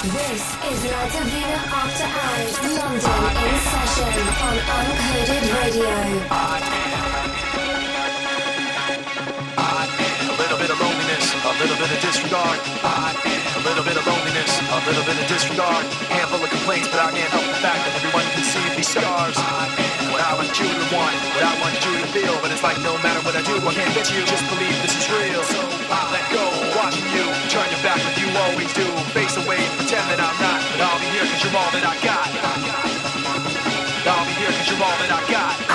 This is La Divina After Hours, London in session on Uncoded Radio. A little bit of loneliness, a little bit of disregard. A little bit of loneliness, a little bit of disregard. Handful of complaints, but I can't help the fact that everyone can see these scars. I want you to want, what I want you to feel, but it's like no matter what I do, I can't get you. Just believe this is real. So I let go, watching you turn your back like you always do. Face away, pretend that I'm not, but I'll be here 'cause you're all that I got. I'll be here 'cause you're all that I got.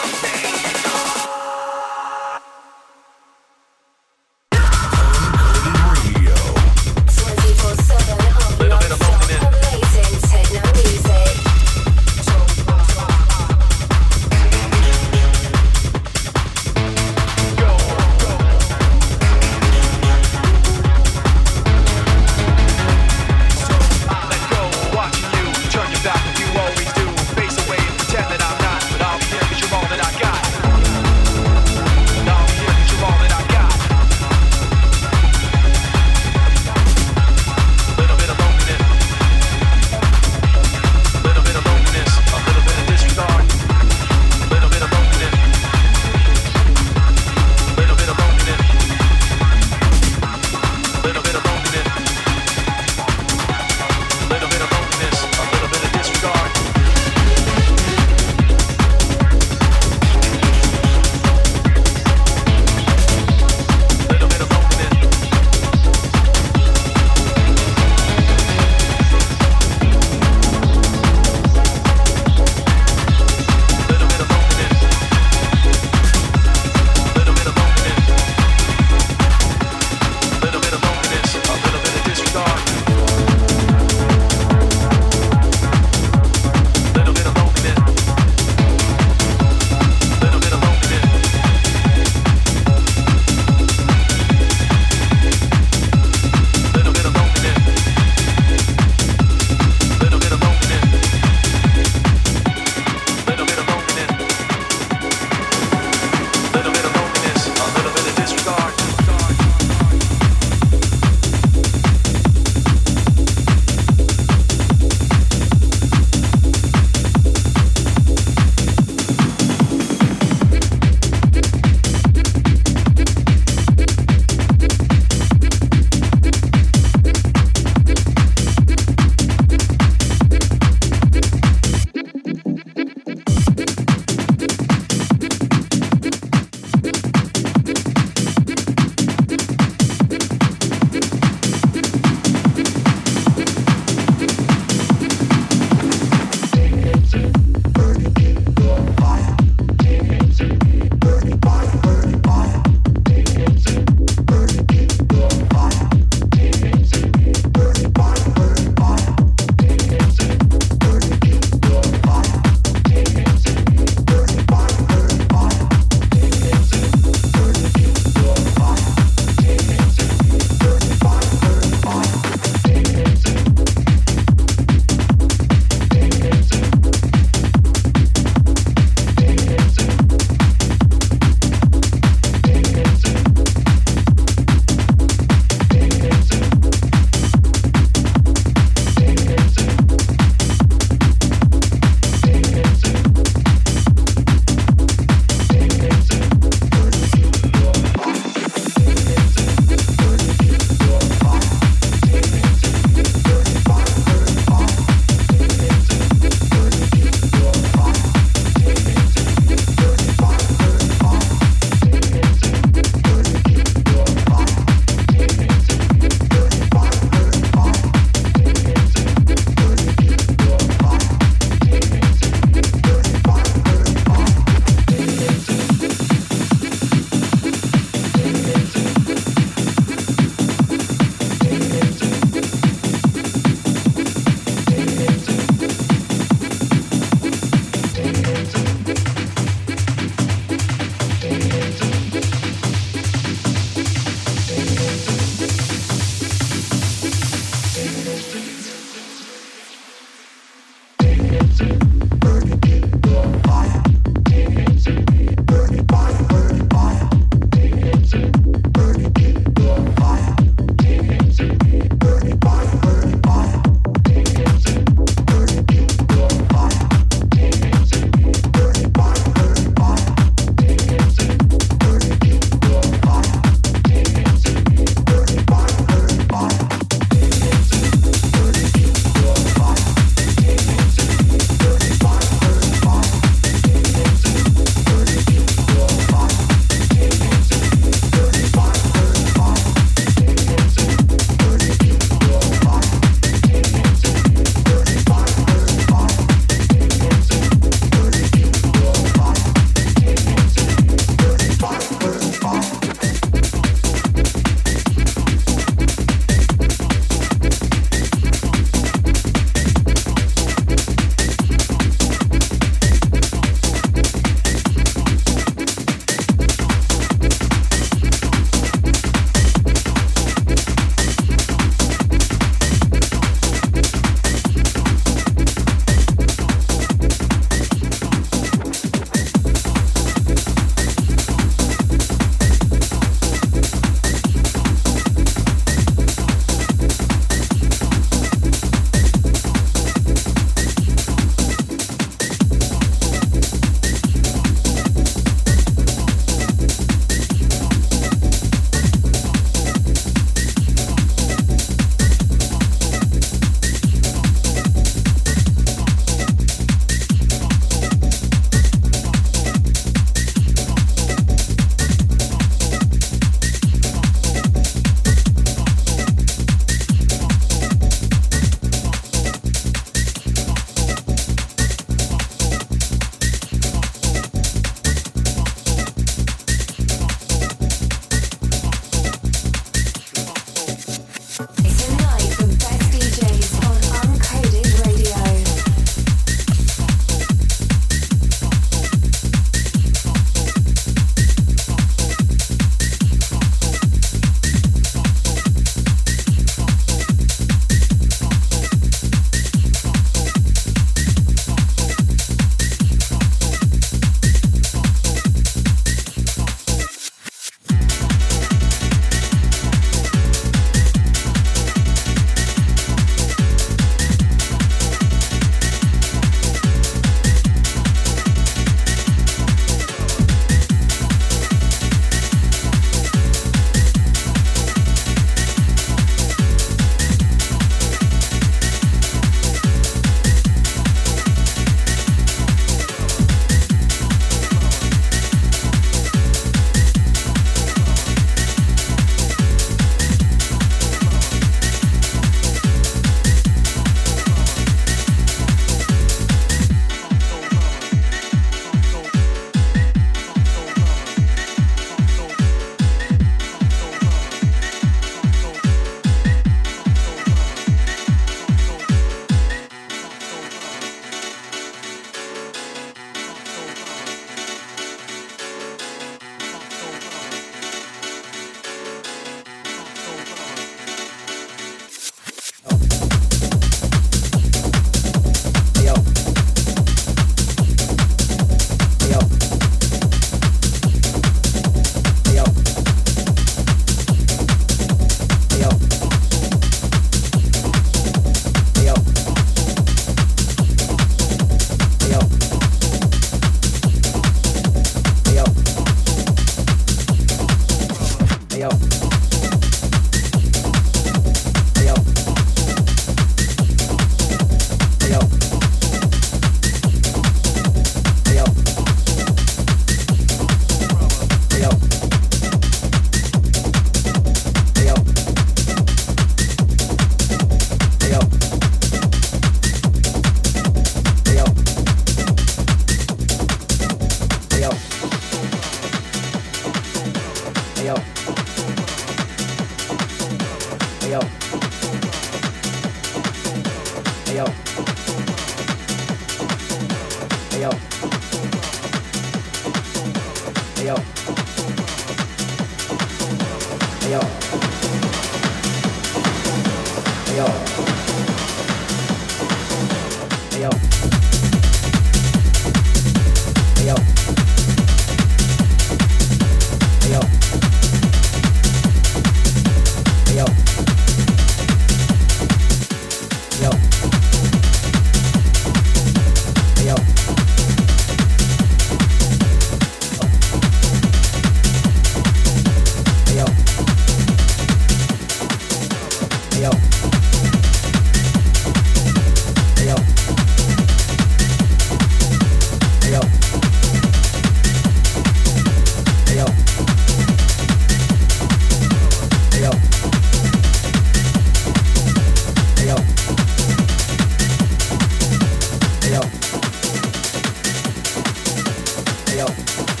yo.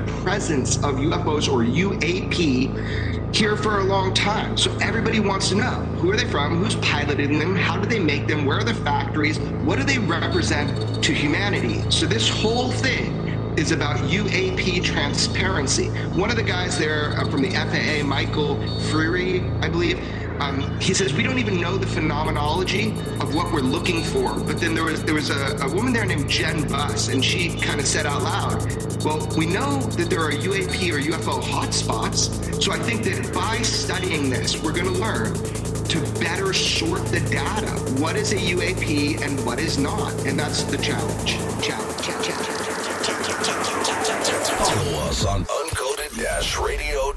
Presence of UFOs or UAP here for a long time. So everybody wants to know who are they from, who's piloting them, how do they make them, where are the factories, what do they represent to humanity. So this whole thing is about UAP transparency. One of the guys there uh, from the FAA, Michael Freary, I believe, um, he says we don't even know the phenomenology of what we're looking for. But then there was there was a, a woman there named Jen Buss, and she kind of said out loud, "Well, we know that there are UAP or UFO hotspots. So I think that by studying this, we're going to learn to better sort the data. What is a UAP and what is not? And that's the challenge. Challenge. challenge. Follow us on uncoded-radio.com.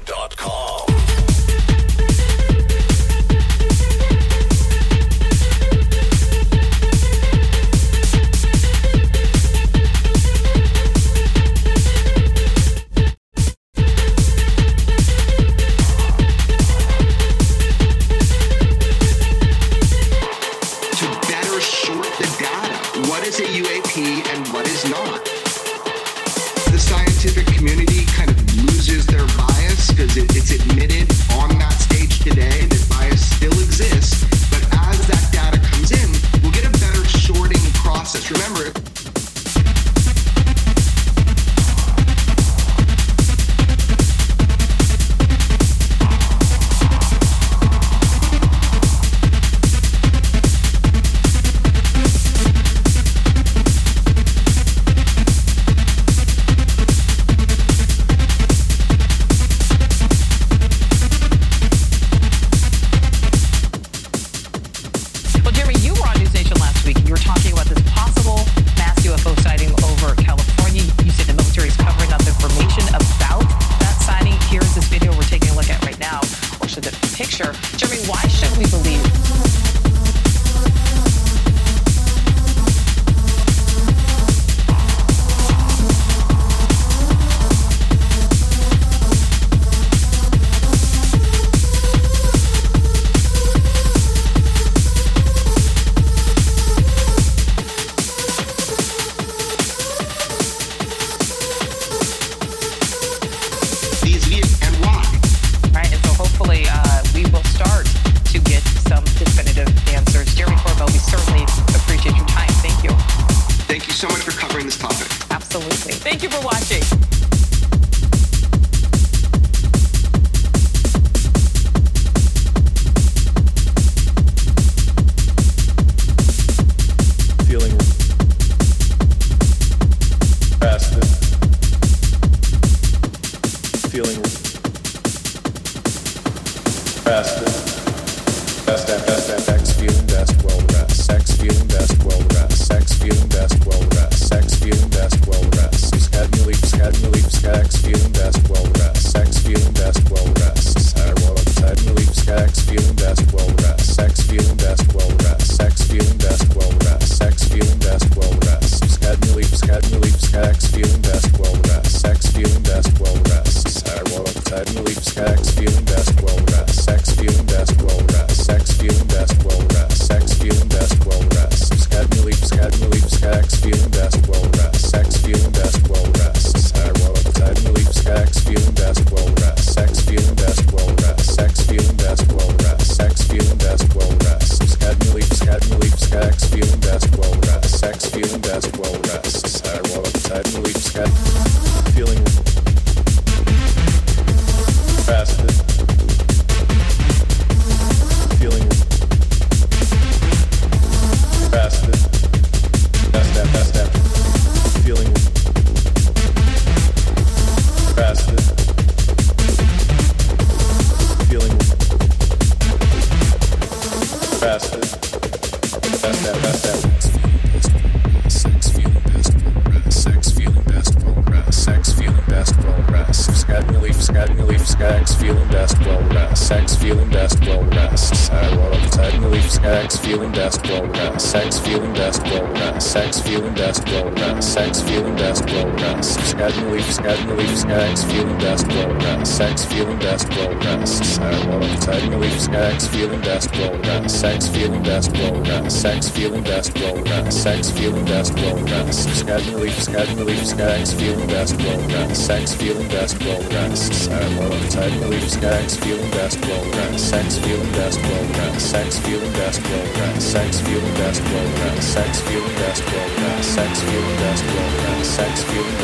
sex, feeling best, roll with us. Sex, feeling best, roll with us. Sex, feeling best, roll with us. Scattering leaves, scattering leaves, sex, feeling best, roll with us. Sex, feeling best, roll with us. Sidewall of exciting leaves, sex, feeling best, roll with us. Sex, feeling best, roll with us. Sex, feeling best, roll with us. Sex, feeling best, roll with us. Scattering leaves, scattering leaves, sex, feeling best, roll with us. Sex, feeling best, roll with us. Sidewall of exciting leaves, sex, feeling best, roll with us. Sex, feeling best, roll with us. Sex, feeling best, roll with us. Sex, feeling best, rest sex feeling sex feeling sex feeling sex feeling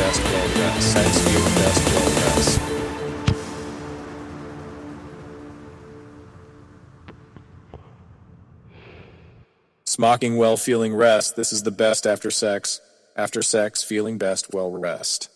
Smocking well feeling rest. This is the best after sex. After sex, feeling best, well rest.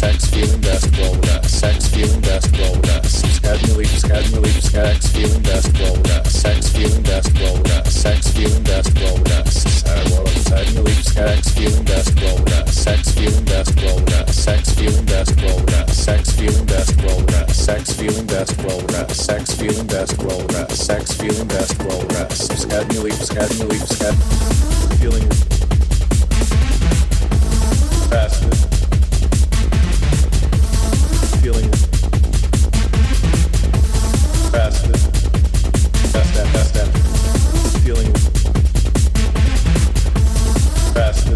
sex feeling best roll roller sex feeling best roll roller skednily skednily sex feeling best roll roller sex feeling best roll roller sex feeling best roll roller skednily sex feeling best roll roller sex feeling best roll roller sex feeling best roll roller sex feeling best roll roller sex feeling best roll roller sex feeling best roll roller sex feeling best roller skednily skednily skednily feeling Faster. Fast.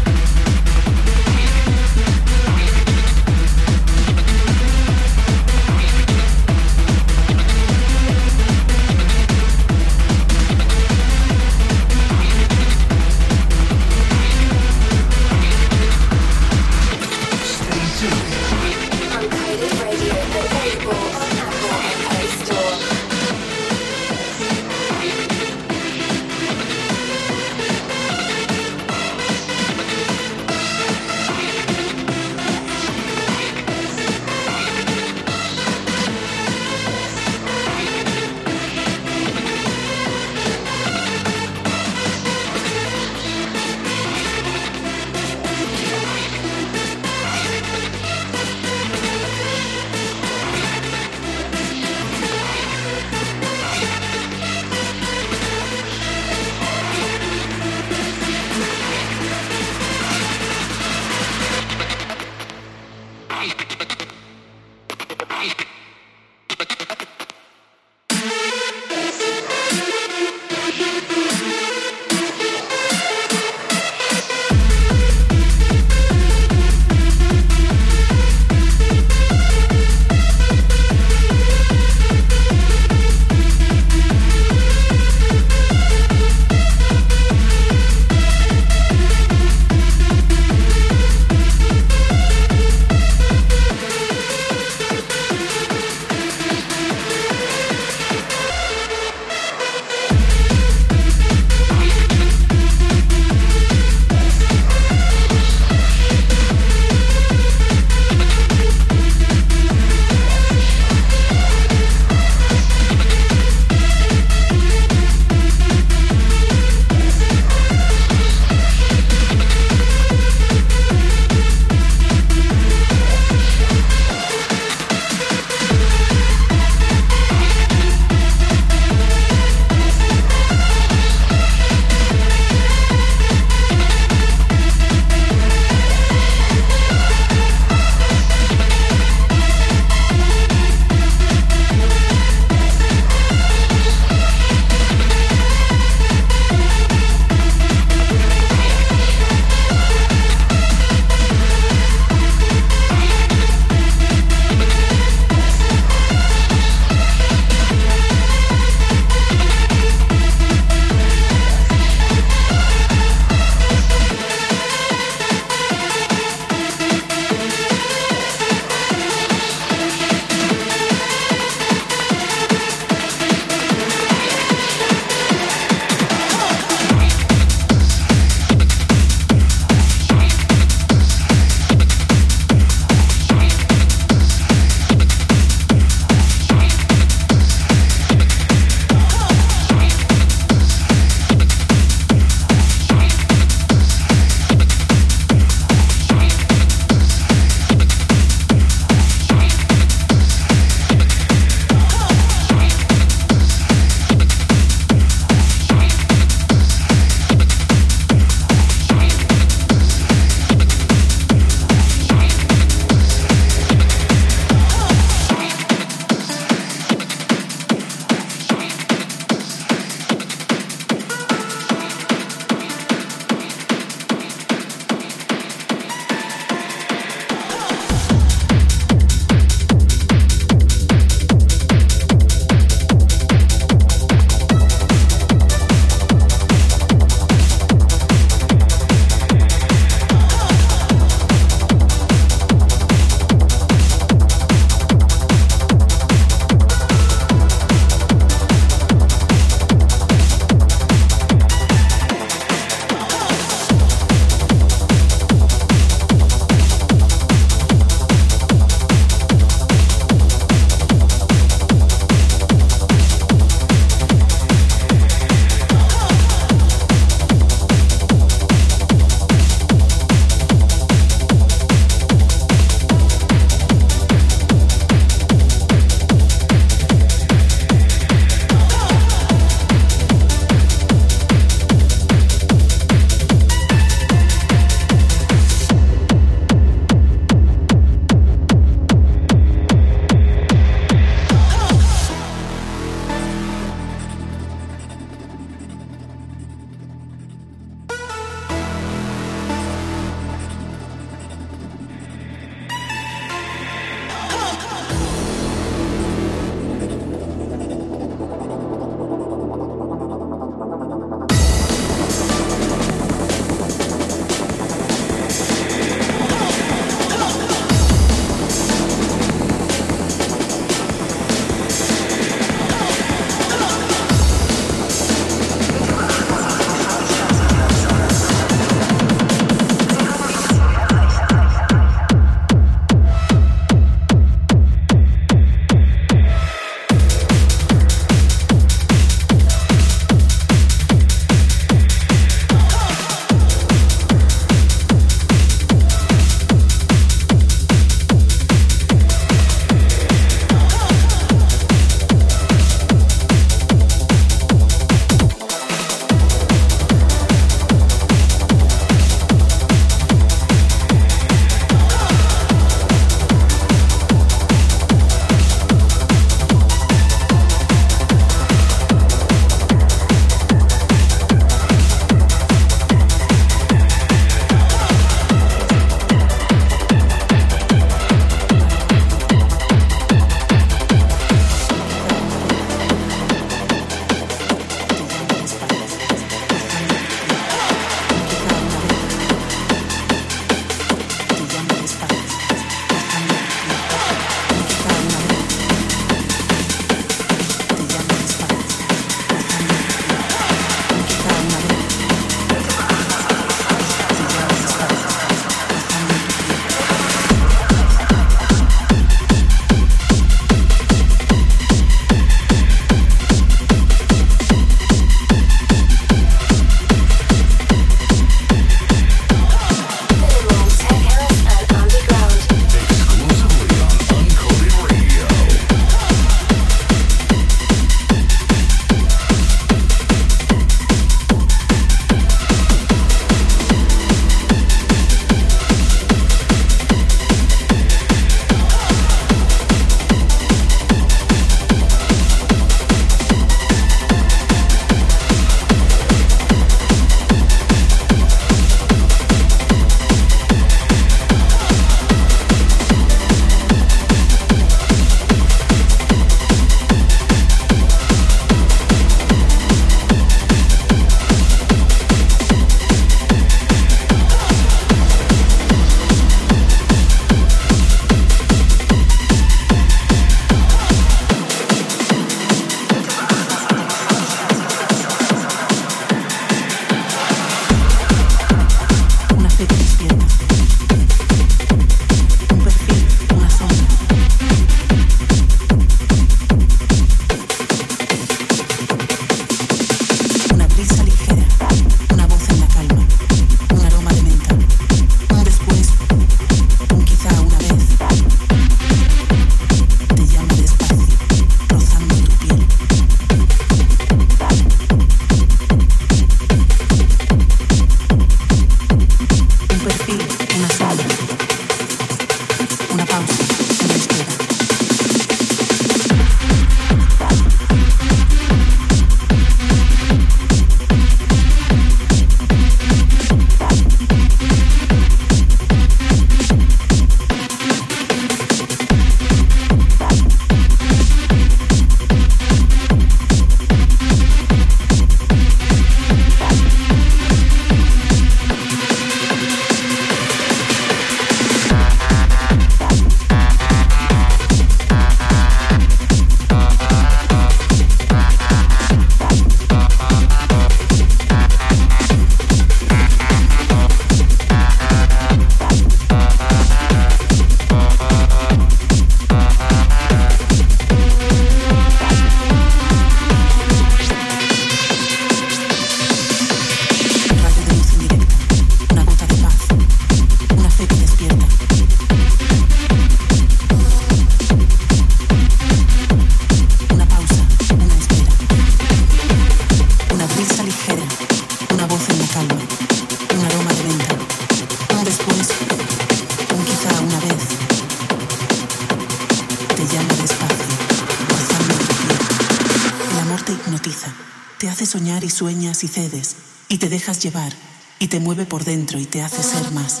y cedes, y te dejas llevar, y te mueve por dentro y te hace ser más,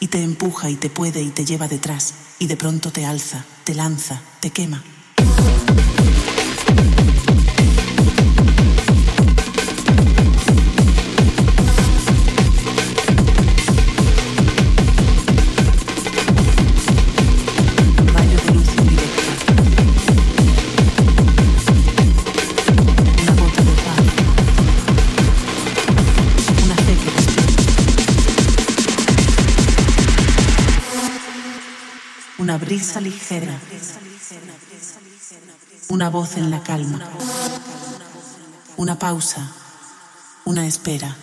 y te empuja y te puede y te lleva detrás, y de pronto te alza, te lanza, te quema. Una voz en la calma. Una pausa. Una espera.